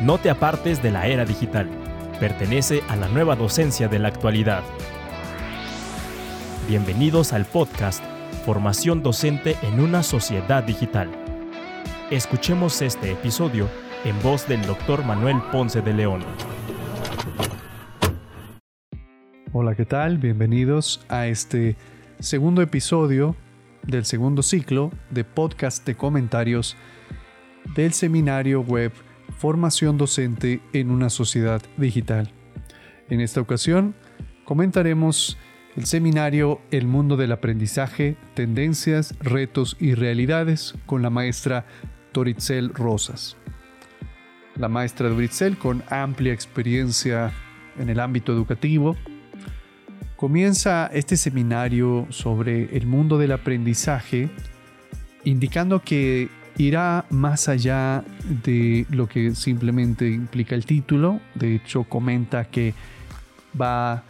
No te apartes de la era digital. Pertenece a la nueva docencia de la actualidad. Bienvenidos al podcast Formación Docente en una Sociedad Digital. Escuchemos este episodio en voz del Dr. Manuel Ponce de León. Hola, ¿qué tal? Bienvenidos a este segundo episodio del segundo ciclo de podcast de comentarios del seminario web Formación Docente en una Sociedad Digital. En esta ocasión comentaremos el seminario El mundo del aprendizaje, tendencias, retos y realidades con la maestra Toritzel Rosas. La maestra Toritzel, con amplia experiencia en el ámbito educativo, comienza este seminario sobre el mundo del aprendizaje indicando que irá más allá de lo que simplemente implica el título. De hecho, comenta que va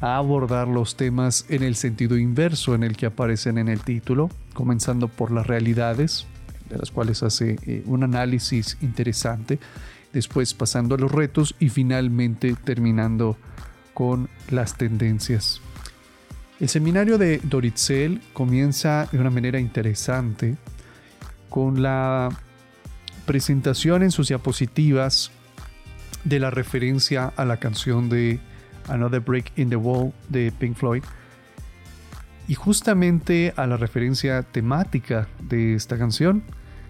a abordar los temas en el sentido inverso en el que aparecen en el título, comenzando por las realidades, de las cuales hace eh, un análisis interesante, después pasando a los retos y finalmente terminando con las tendencias. El seminario de Doritzel comienza de una manera interesante con la presentación en sus diapositivas de la referencia a la canción de Another Break in the Wall de Pink Floyd y justamente a la referencia temática de esta canción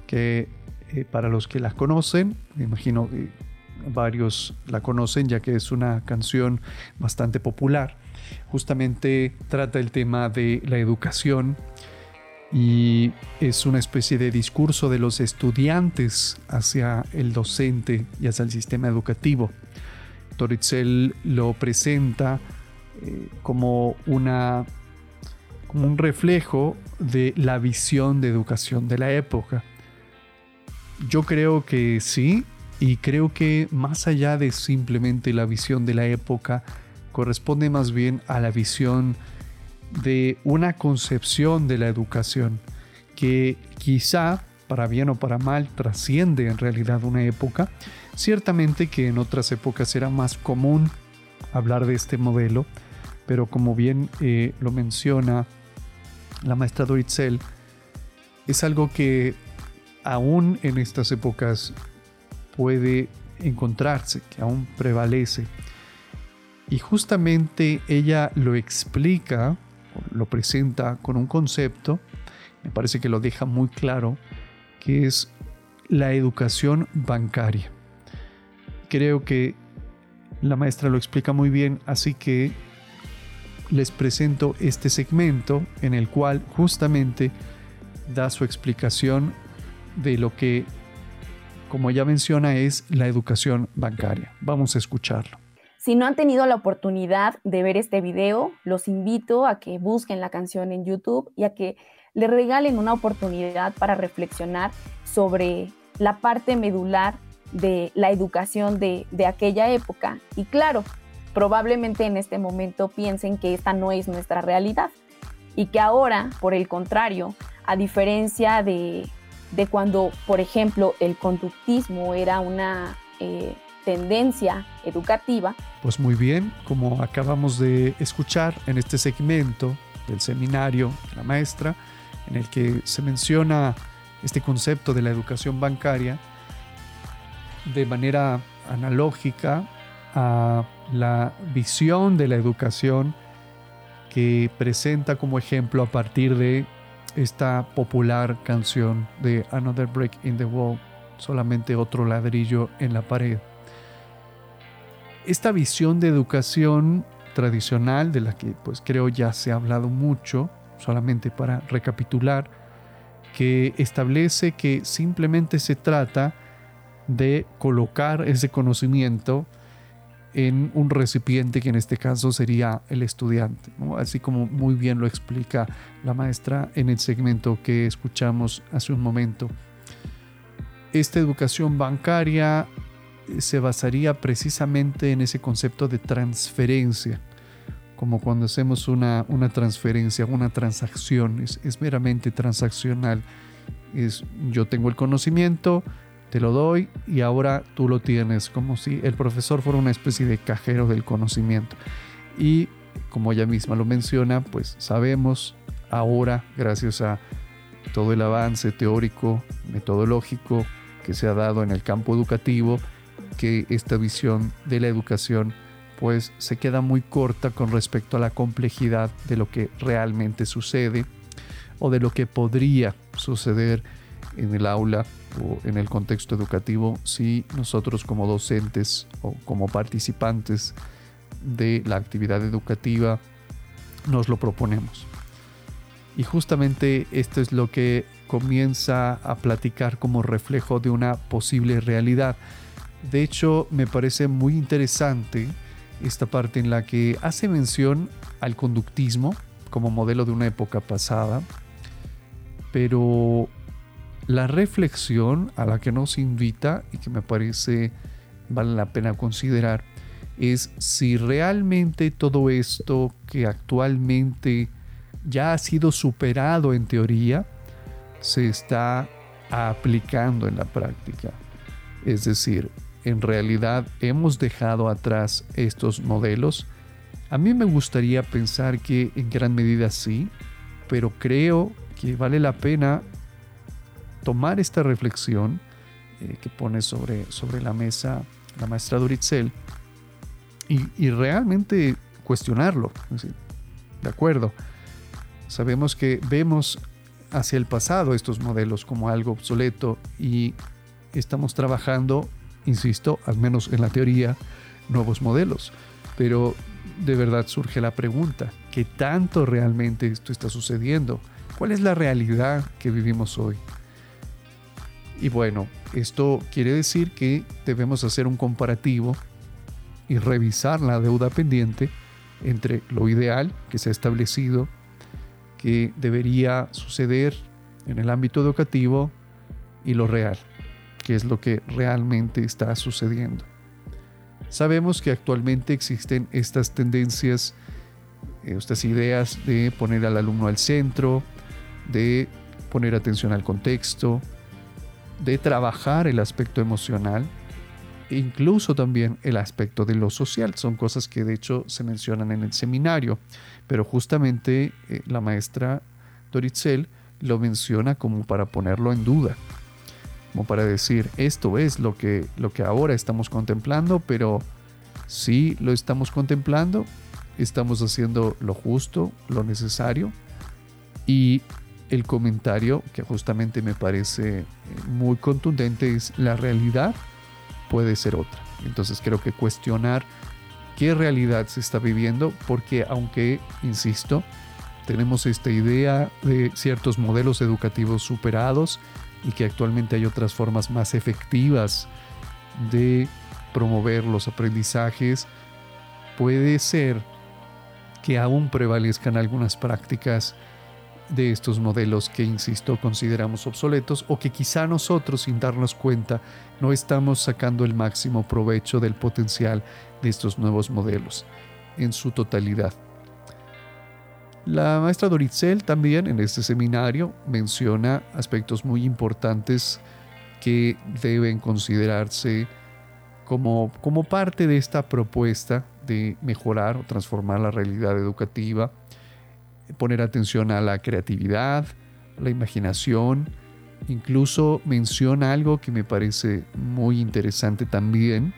que eh, para los que la conocen, me imagino que varios la conocen ya que es una canción bastante popular. Justamente trata el tema de la educación y es una especie de discurso de los estudiantes hacia el docente y hacia el sistema educativo. Toritzel lo presenta eh, como, una, como un reflejo de la visión de educación de la época. Yo creo que sí, y creo que más allá de simplemente la visión de la época, corresponde más bien a la visión de una concepción de la educación que quizá, para bien o para mal, trasciende en realidad una época. Ciertamente que en otras épocas era más común hablar de este modelo, pero como bien eh, lo menciona la maestra Doritzel, es algo que aún en estas épocas puede encontrarse, que aún prevalece. Y justamente ella lo explica, lo presenta con un concepto, me parece que lo deja muy claro, que es la educación bancaria. Creo que la maestra lo explica muy bien, así que les presento este segmento en el cual justamente da su explicación de lo que como ella menciona, es la educación bancaria. Vamos a escucharlo. Si no han tenido la oportunidad de ver este video, los invito a que busquen la canción en YouTube y a que le regalen una oportunidad para reflexionar sobre la parte medular de la educación de, de aquella época. Y claro, probablemente en este momento piensen que esta no es nuestra realidad y que ahora, por el contrario, a diferencia de de cuando, por ejemplo, el conductismo era una eh, tendencia educativa. Pues muy bien, como acabamos de escuchar en este segmento del seminario de la maestra, en el que se menciona este concepto de la educación bancaria de manera analógica a la visión de la educación que presenta como ejemplo a partir de esta popular canción de Another Break in the Wall, solamente otro ladrillo en la pared. Esta visión de educación tradicional, de la que pues creo ya se ha hablado mucho, solamente para recapitular, que establece que simplemente se trata de colocar ese conocimiento en un recipiente que en este caso sería el estudiante, así como muy bien lo explica la maestra en el segmento que escuchamos hace un momento. Esta educación bancaria se basaría precisamente en ese concepto de transferencia, como cuando hacemos una, una transferencia, una transacción, es, es meramente transaccional. Es, yo tengo el conocimiento, te lo doy y ahora tú lo tienes, como si el profesor fuera una especie de cajero del conocimiento. Y como ella misma lo menciona, pues sabemos ahora, gracias a todo el avance teórico, metodológico que se ha dado en el campo educativo, que esta visión de la educación pues se queda muy corta con respecto a la complejidad de lo que realmente sucede o de lo que podría suceder en el aula o en el contexto educativo si nosotros como docentes o como participantes de la actividad educativa nos lo proponemos. Y justamente esto es lo que comienza a platicar como reflejo de una posible realidad. De hecho, me parece muy interesante esta parte en la que hace mención al conductismo como modelo de una época pasada, pero la reflexión a la que nos invita y que me parece vale la pena considerar es si realmente todo esto que actualmente ya ha sido superado en teoría se está aplicando en la práctica. Es decir, en realidad hemos dejado atrás estos modelos. A mí me gustaría pensar que en gran medida sí, pero creo que vale la pena tomar esta reflexión eh, que pone sobre, sobre la mesa la maestra Duritzel y, realmente cuestionarlo. de acuerdo, sabemos que vemos hacia el pasado estos modelos como algo obsoleto y estamos trabajando, insisto, al menos en la teoría, nuevos modelos. Pero de verdad surge la pregunta, ¿qué tanto realmente esto está sucediendo? ¿Cuál es la realidad que vivimos hoy? Y bueno, esto quiere decir que debemos hacer un comparativo y revisar la deuda pendiente entre lo ideal que se ha establecido, que debería suceder en el ámbito educativo, y lo real, que es lo que realmente está sucediendo. Sabemos que actualmente existen estas tendencias, eh, estas ideas de poner al alumno al centro, de poner atención al contexto, de trabajar el aspecto emocional incluso también el aspecto de lo social. Son cosas que de hecho se mencionan en el seminario, pero justamente eh, la maestra Doritzel lo menciona como para ponerlo en duda, como para decir, esto es lo que, lo que ahora estamos contemplando, pero si lo estamos contemplando, estamos haciendo lo justo, lo necesario, y el comentario que justamente me parece eh, muy contundente es la realidad puede ser otra. Entonces creo que cuestionar qué realidad se está viviendo, porque aunque, insisto, tenemos esta idea de ciertos modelos educativos superados y que actualmente hay otras formas más efectivas de promover los aprendizajes, puede ser que aún prevalezcan algunas prácticas de estos modelos que, insisto, consideramos obsoletos o que quizá nosotros, sin darnos cuenta, no estamos sacando el máximo provecho del potencial de estos nuevos modelos en su totalidad. La maestra Doritzel también en este seminario menciona aspectos muy importantes que deben considerarse como, como parte de esta propuesta de mejorar o transformar la realidad educativa poner atención a la creatividad, la imaginación, incluso menciona algo que me parece muy interesante también,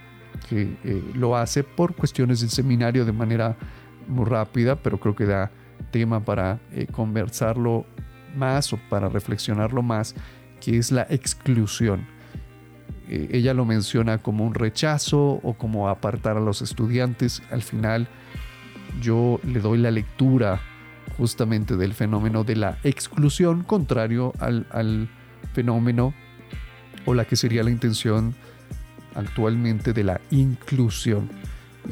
que eh, lo hace por cuestiones del seminario de manera muy rápida, pero creo que da tema para eh, conversarlo más o para reflexionarlo más, que es la exclusión. Eh, ella lo menciona como un rechazo o como apartar a los estudiantes. Al final yo le doy la lectura justamente del fenómeno de la exclusión, contrario al, fenómeno o la que sería la intención actualmente de la inclusión.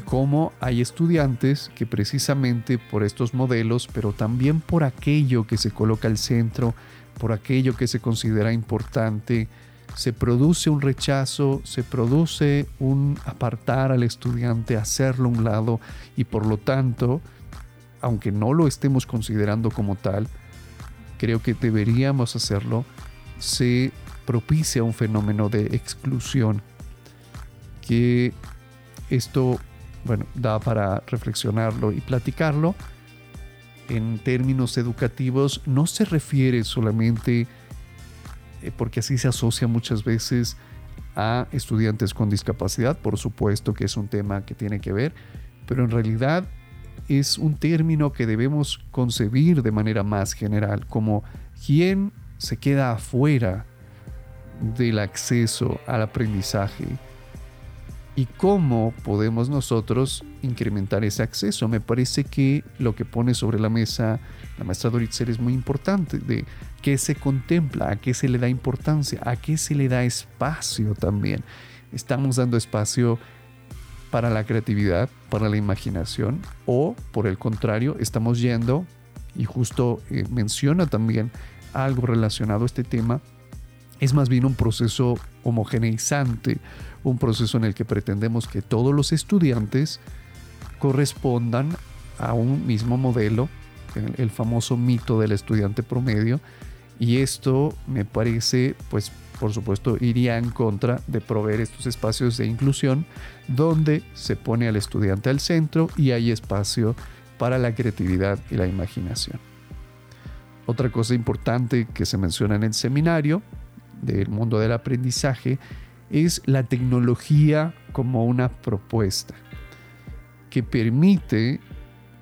Cómo hay estudiantes que precisamente por estos modelos, pero también por aquello que se coloca al centro, por aquello que se considera importante, se produce un rechazo, se produce un apartar al estudiante, hacerlo a un lado y por lo tanto aunque no lo estemos considerando como tal, creo que deberíamos hacerlo, se propicia un fenómeno de exclusión que esto, bueno, da para reflexionarlo y platicarlo. En términos educativos no se refiere solamente, eh, porque así se asocia muchas veces a estudiantes con discapacidad, por supuesto que es un tema que tiene que ver, pero en realidad es un término que debemos concebir de manera más general, como quien se queda afuera del acceso al aprendizaje y cómo podemos nosotros incrementar ese acceso. Me parece que lo que pone sobre la mesa la maestra Doritzer es muy importante, de qué se contempla, a qué se le da importancia, a qué se le da espacio también. Estamos dando espacio para la creatividad, para la imaginación, o por el contrario, estamos yendo, y justo eh, menciona también algo relacionado a este tema, es más bien un proceso homogeneizante, un proceso en el que pretendemos que todos los estudiantes correspondan a un mismo modelo, el, famoso mito del estudiante promedio, y esto me parece, pues por supuesto, iría en contra de proveer estos espacios de inclusión donde se pone al estudiante al centro y hay espacio para la creatividad y la imaginación. Otra cosa importante que se menciona en el seminario del mundo del aprendizaje es la tecnología como una propuesta que permite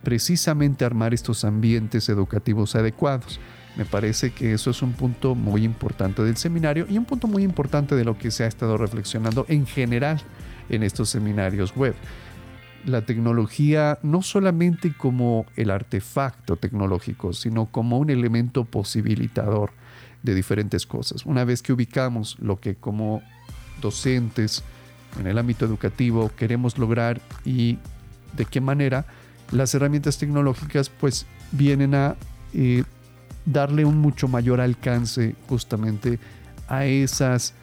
precisamente armar estos ambientes educativos adecuados. Me parece que eso es un punto muy importante del seminario y un punto muy importante de lo que se ha estado reflexionando en general en estos seminarios web. La tecnología no solamente como el artefacto tecnológico, sino como un elemento posibilitador de diferentes cosas. Una vez que ubicamos lo que como docentes en el ámbito educativo queremos lograr y de qué manera las herramientas tecnológicas pues vienen a eh, darle un mucho mayor alcance justamente a esas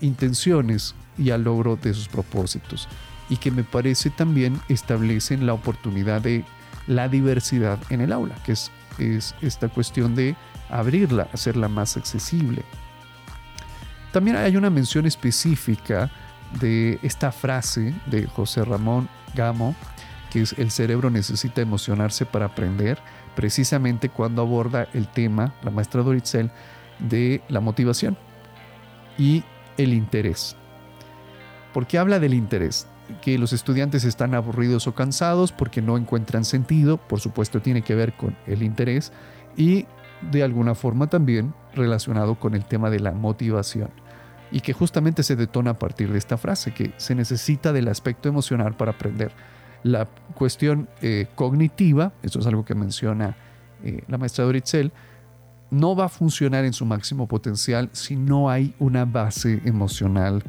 intenciones y al logro de sus propósitos y que me parece también establecen la oportunidad de la diversidad en el aula, que es, es esta cuestión de abrirla, hacerla más accesible. También hay una mención específica de esta frase de José Ramón Gamo, que es el cerebro necesita emocionarse para aprender, precisamente cuando aborda el tema, la maestra Doritzel, de la motivación y el interés. Porque habla del interés, que los estudiantes están aburridos o cansados porque no encuentran sentido, por supuesto tiene que ver con el interés, y de alguna forma también relacionado con el tema de la motivación y que justamente se detona a partir de esta frase, que se necesita del aspecto emocional para aprender. La cuestión eh, cognitiva, eso es algo que menciona eh, la maestra Doritzel, no va a funcionar en su máximo potencial si no hay una base emocional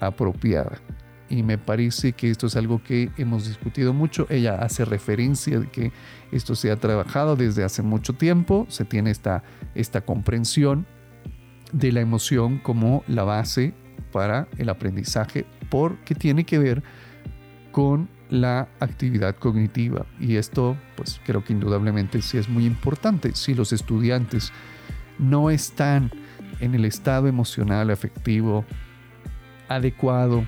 apropiada y me parece que esto es algo que hemos discutido mucho. Ella hace referencia de que esto se ha trabajado desde hace mucho tiempo, se tiene esta, esta comprensión de la emoción como la base para el aprendizaje porque tiene que ver con la actividad cognitiva y esto pues creo que indudablemente sí es muy importante si los estudiantes no están en el estado emocional afectivo adecuado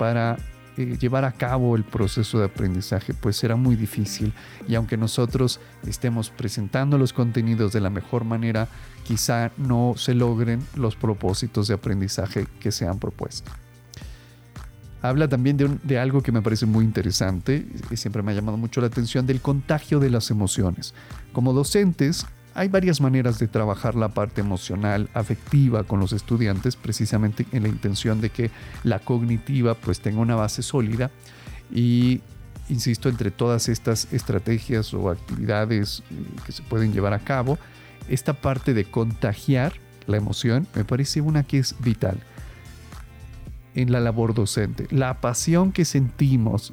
para eh, llevar a cabo el proceso de aprendizaje, pues será muy difícil. Y aunque nosotros estemos presentando los contenidos de la mejor manera, quizá no se logren los propósitos de aprendizaje que se han propuesto. Habla también de, de, algo que me parece muy interesante y siempre me ha llamado mucho la atención, del contagio de las emociones. Como docentes, hay varias maneras de trabajar la parte emocional, afectiva con los estudiantes, precisamente en la intención de que la cognitiva pues tenga una base sólida y insisto, entre todas estas estrategias o actividades eh, que se pueden llevar a cabo, esta parte de contagiar la emoción me parece una que es vital en la labor docente. La pasión que sentimos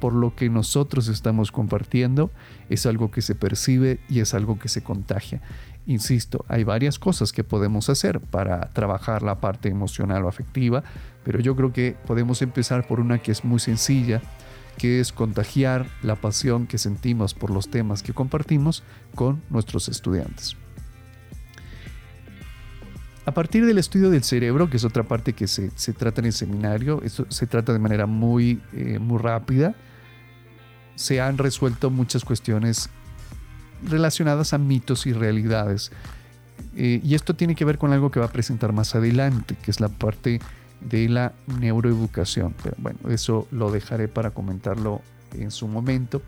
por lo que nosotros estamos compartiendo es algo que se percibe y es algo que se contagia. Insisto, hay varias cosas que podemos hacer para trabajar la parte emocional o afectiva, pero yo creo que podemos empezar por una que es muy sencilla, que es contagiar la pasión que sentimos por los temas que compartimos con nuestros estudiantes. A partir del estudio del cerebro, que es otra parte que se, trata en el seminario, esto se trata de manera muy, eh, muy rápida, se han resuelto muchas cuestiones relacionadas a mitos y realidades. Eh, y esto tiene que ver con algo que va a presentar más adelante, que es la parte de la neuroeducación. Pero bueno, eso lo dejaré para comentarlo en su momento.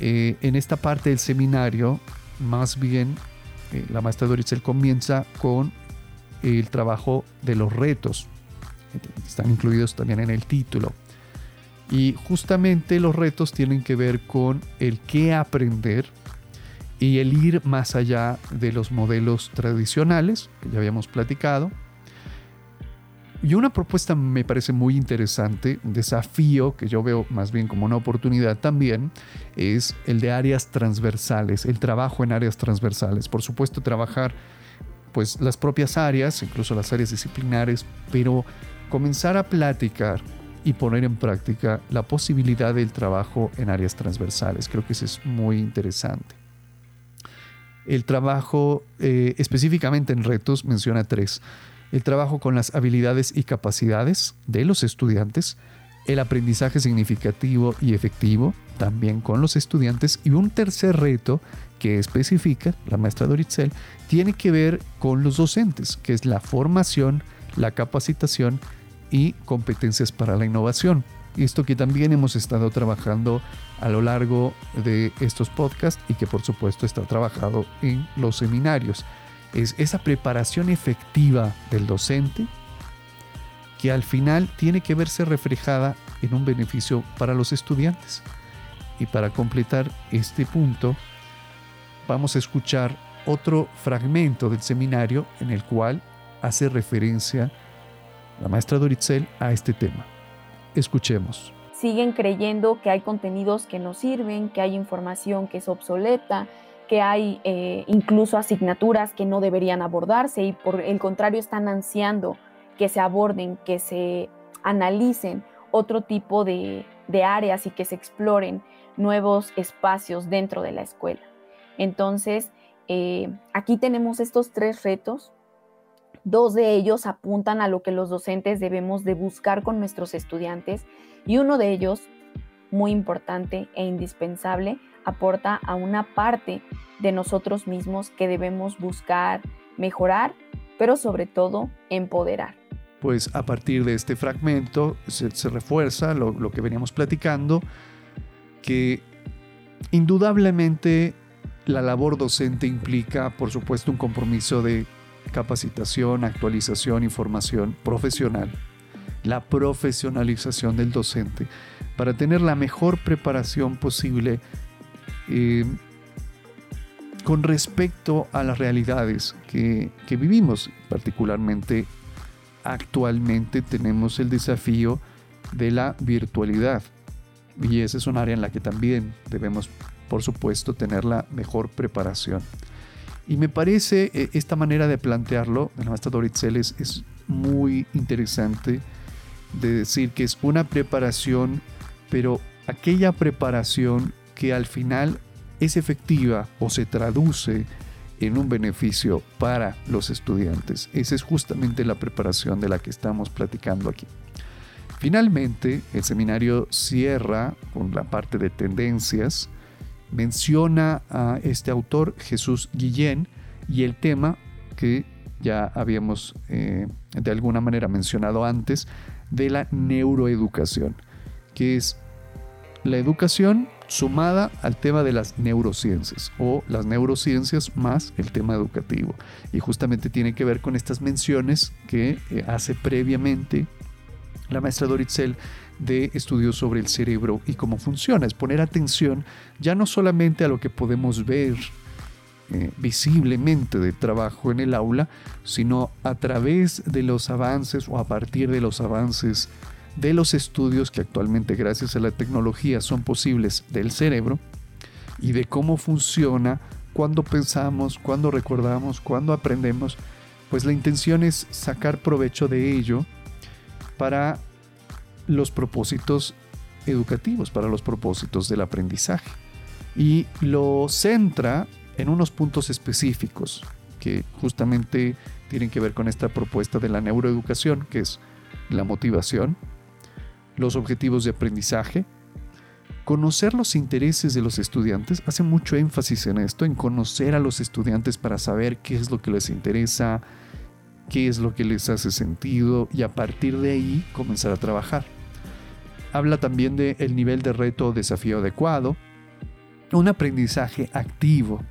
Eh, en esta parte del seminario, más bien, la maestra Doritzel comienza con el trabajo de los retos. Están incluidos también en el título. Y justamente los retos tienen que ver con el qué aprender y el ir más allá de los modelos tradicionales que ya habíamos platicado. Y una propuesta me parece muy interesante, un desafío que yo veo más bien como una oportunidad también, es el de áreas transversales, el trabajo en áreas transversales. Por supuesto, trabajar pues las propias áreas, incluso las áreas disciplinares, pero comenzar a platicar y poner en práctica la posibilidad del trabajo en áreas transversales. Creo que eso es muy interesante. El trabajo eh, específicamente en retos menciona tres. El trabajo con las habilidades y capacidades de los estudiantes, el aprendizaje significativo y efectivo también con los estudiantes y un tercer reto que especifica la maestra Doritzel tiene que ver con los docentes, que es la formación, la capacitación y competencias para la innovación. Esto que también hemos estado trabajando a lo largo de estos podcasts y que por supuesto está trabajado en los seminarios. Es esa preparación efectiva del docente que al final tiene que verse reflejada en un beneficio para los estudiantes. Y para completar este punto, vamos a escuchar otro fragmento del seminario en el cual hace referencia la maestra Doritzel a este tema. Escuchemos. Siguen creyendo que hay contenidos que no sirven, que hay información que es obsoleta, que hay eh, incluso asignaturas que no deberían abordarse y por el contrario están ansiando que se aborden, que se analicen otro tipo de, áreas y que se exploren nuevos espacios dentro de la escuela. Entonces, eh, aquí tenemos estos tres retos Dos de ellos apuntan a lo que los docentes debemos de buscar con nuestros estudiantes y uno de ellos, muy importante e indispensable, aporta a una parte de nosotros mismos que debemos buscar mejorar, pero sobre todo empoderar. Pues a partir de este fragmento se, refuerza lo, que veníamos platicando, que indudablemente la labor docente implica, por supuesto, un compromiso de capacitación, actualización, información profesional, la profesionalización del docente para tener la mejor preparación posible eh, con respecto a las realidades que, que vivimos. Particularmente actualmente tenemos el desafío de la virtualidad y esa es un área en la que también debemos, por supuesto, tener la mejor preparación. Y me parece eh, esta manera de plantearlo de la maestra Doritzel es, es muy interesante de decir que es una preparación, pero aquella preparación que al final es efectiva o se traduce en un beneficio para los estudiantes. Esa es justamente la preparación de la que estamos platicando aquí. Finalmente, el seminario cierra con la parte de tendencias, menciona a este autor, Jesús Guillén, y el tema que ya habíamos eh, de alguna manera mencionado antes, de la neuroeducación, que es la educación sumada al tema de las neurociencias o las neurociencias más el tema educativo. Y justamente tiene que ver con estas menciones que eh, hace previamente la maestra Doritzel de estudios sobre el cerebro y cómo funciona. Es poner atención ya no solamente a lo que podemos ver eh, visiblemente de trabajo en el aula, sino a través de los avances o a partir de los avances de los estudios que actualmente gracias a la tecnología son posibles del cerebro y de cómo funciona cuando pensamos, cuando recordamos, cuando aprendemos, pues la intención es sacar provecho de ello para los propósitos educativos, para los propósitos del aprendizaje. Y lo centra en unos puntos específicos que justamente tienen que ver con esta propuesta de la neuroeducación, que es la motivación, los objetivos de aprendizaje, conocer los intereses de los estudiantes, hace mucho énfasis en esto, en conocer a los estudiantes para saber qué es lo que les interesa, qué es lo que les hace sentido y a partir de ahí comenzar a trabajar. Habla también del el nivel de reto o desafío adecuado, un aprendizaje activo,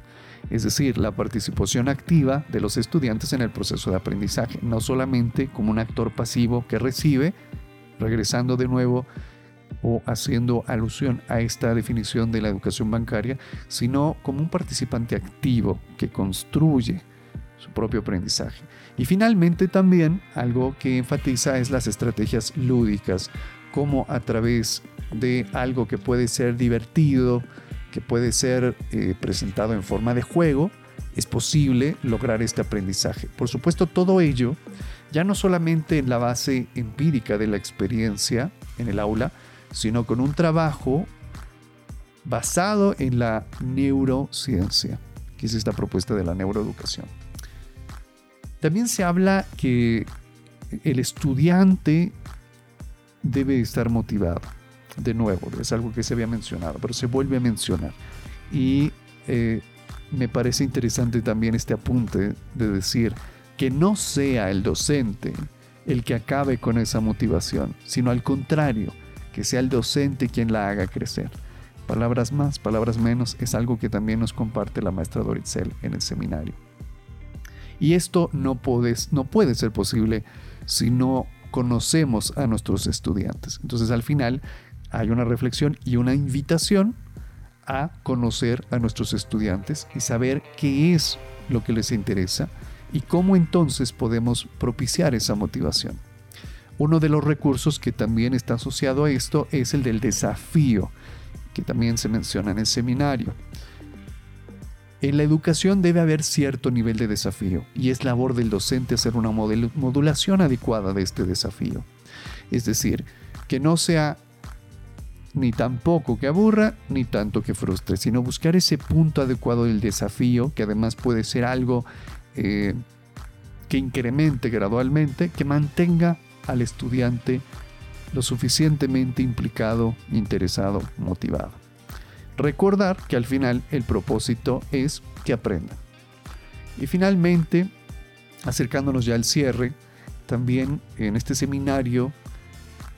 es decir, la participación activa de los estudiantes en el proceso de aprendizaje, no solamente como un actor pasivo que recibe, regresando de nuevo o haciendo alusión a esta definición de la educación bancaria, sino como un participante activo que construye su propio aprendizaje. Y finalmente también algo que enfatiza es las estrategias lúdicas, como a través de algo que puede ser divertido, que puede ser eh, presentado en forma de juego, es posible lograr este aprendizaje. Por supuesto, todo ello ya no solamente en la base empírica de la experiencia en el aula, sino con un trabajo basado en la neurociencia, que es esta propuesta de la neuroeducación. También se habla que el estudiante debe estar motivado de nuevo, es algo que se había mencionado, pero se vuelve a mencionar. Y eh, me parece interesante también este apunte de decir que no sea el docente el que acabe con esa motivación, sino al contrario, que sea el docente quien la haga crecer. Palabras más, palabras menos, es algo que también nos comparte la maestra Doritzel en el seminario. Y esto no puede, no puede ser posible si no conocemos a nuestros estudiantes. Entonces al final hay una reflexión y una invitación a conocer a nuestros estudiantes y saber qué es lo que les interesa y cómo entonces podemos propiciar esa motivación. Uno de los recursos que también está asociado a esto es el del desafío, que también se menciona en el seminario. En la educación debe haber cierto nivel de desafío y es labor del docente hacer una modulación adecuada de este desafío. Es decir, que no sea ni tampoco que aburra, ni tanto que frustre, sino buscar ese punto adecuado del desafío, que además puede ser algo eh, que incremente gradualmente, que mantenga al estudiante lo suficientemente implicado, interesado, motivado. Recordar que al final el propósito es que aprenda. Y finalmente, acercándonos ya al cierre, también en este seminario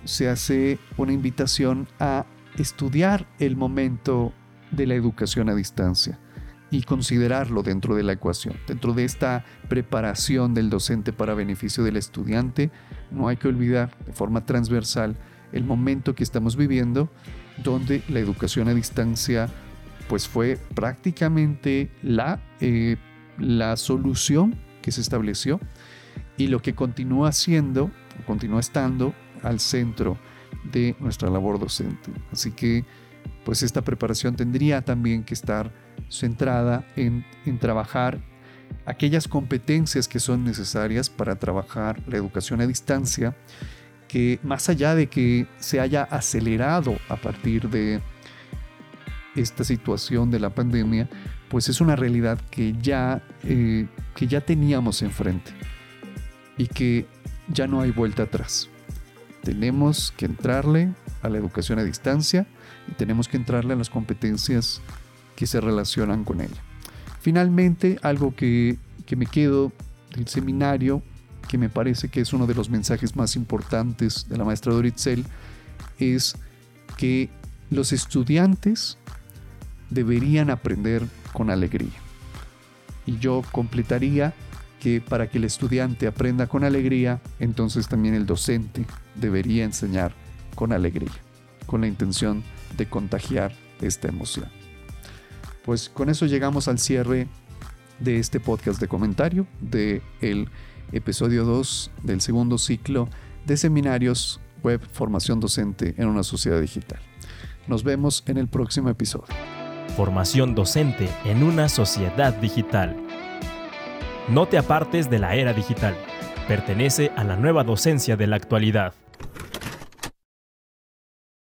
se hace una invitación a estudiar el momento de la educación a distancia y considerarlo dentro de la ecuación. Dentro de esta preparación del docente para beneficio del estudiante, no hay que olvidar de forma transversal el momento que estamos viviendo, donde la educación a distancia pues fue prácticamente la, eh, la solución que se estableció y lo que continúa siendo, continúa estando al centro de nuestra labor docente. Así que pues esta preparación tendría también que estar centrada en, trabajar aquellas competencias que son necesarias para trabajar la educación a distancia, que más allá de que se haya acelerado a partir de esta situación de la pandemia, pues es una realidad que ya, eh, que ya teníamos enfrente y que ya no hay vuelta atrás. Tenemos que entrarle a la educación a distancia y tenemos que entrarle a las competencias que se relacionan con ella. Finalmente, algo que, que me quedo del seminario, que me parece que es uno de los mensajes más importantes de la maestra Doritzel, es que los estudiantes deberían aprender con alegría. Y yo completaría que para que el estudiante aprenda con alegría, entonces también el docente debería enseñar con alegría, con la intención de contagiar esta emoción. Pues con eso llegamos al cierre de este podcast de comentario de el episodio 2 del segundo ciclo de seminarios web formación docente en una sociedad digital. Nos vemos en el próximo episodio. Formación docente en una sociedad digital. No te apartes de la era digital. Pertenece a la nueva docencia de la actualidad.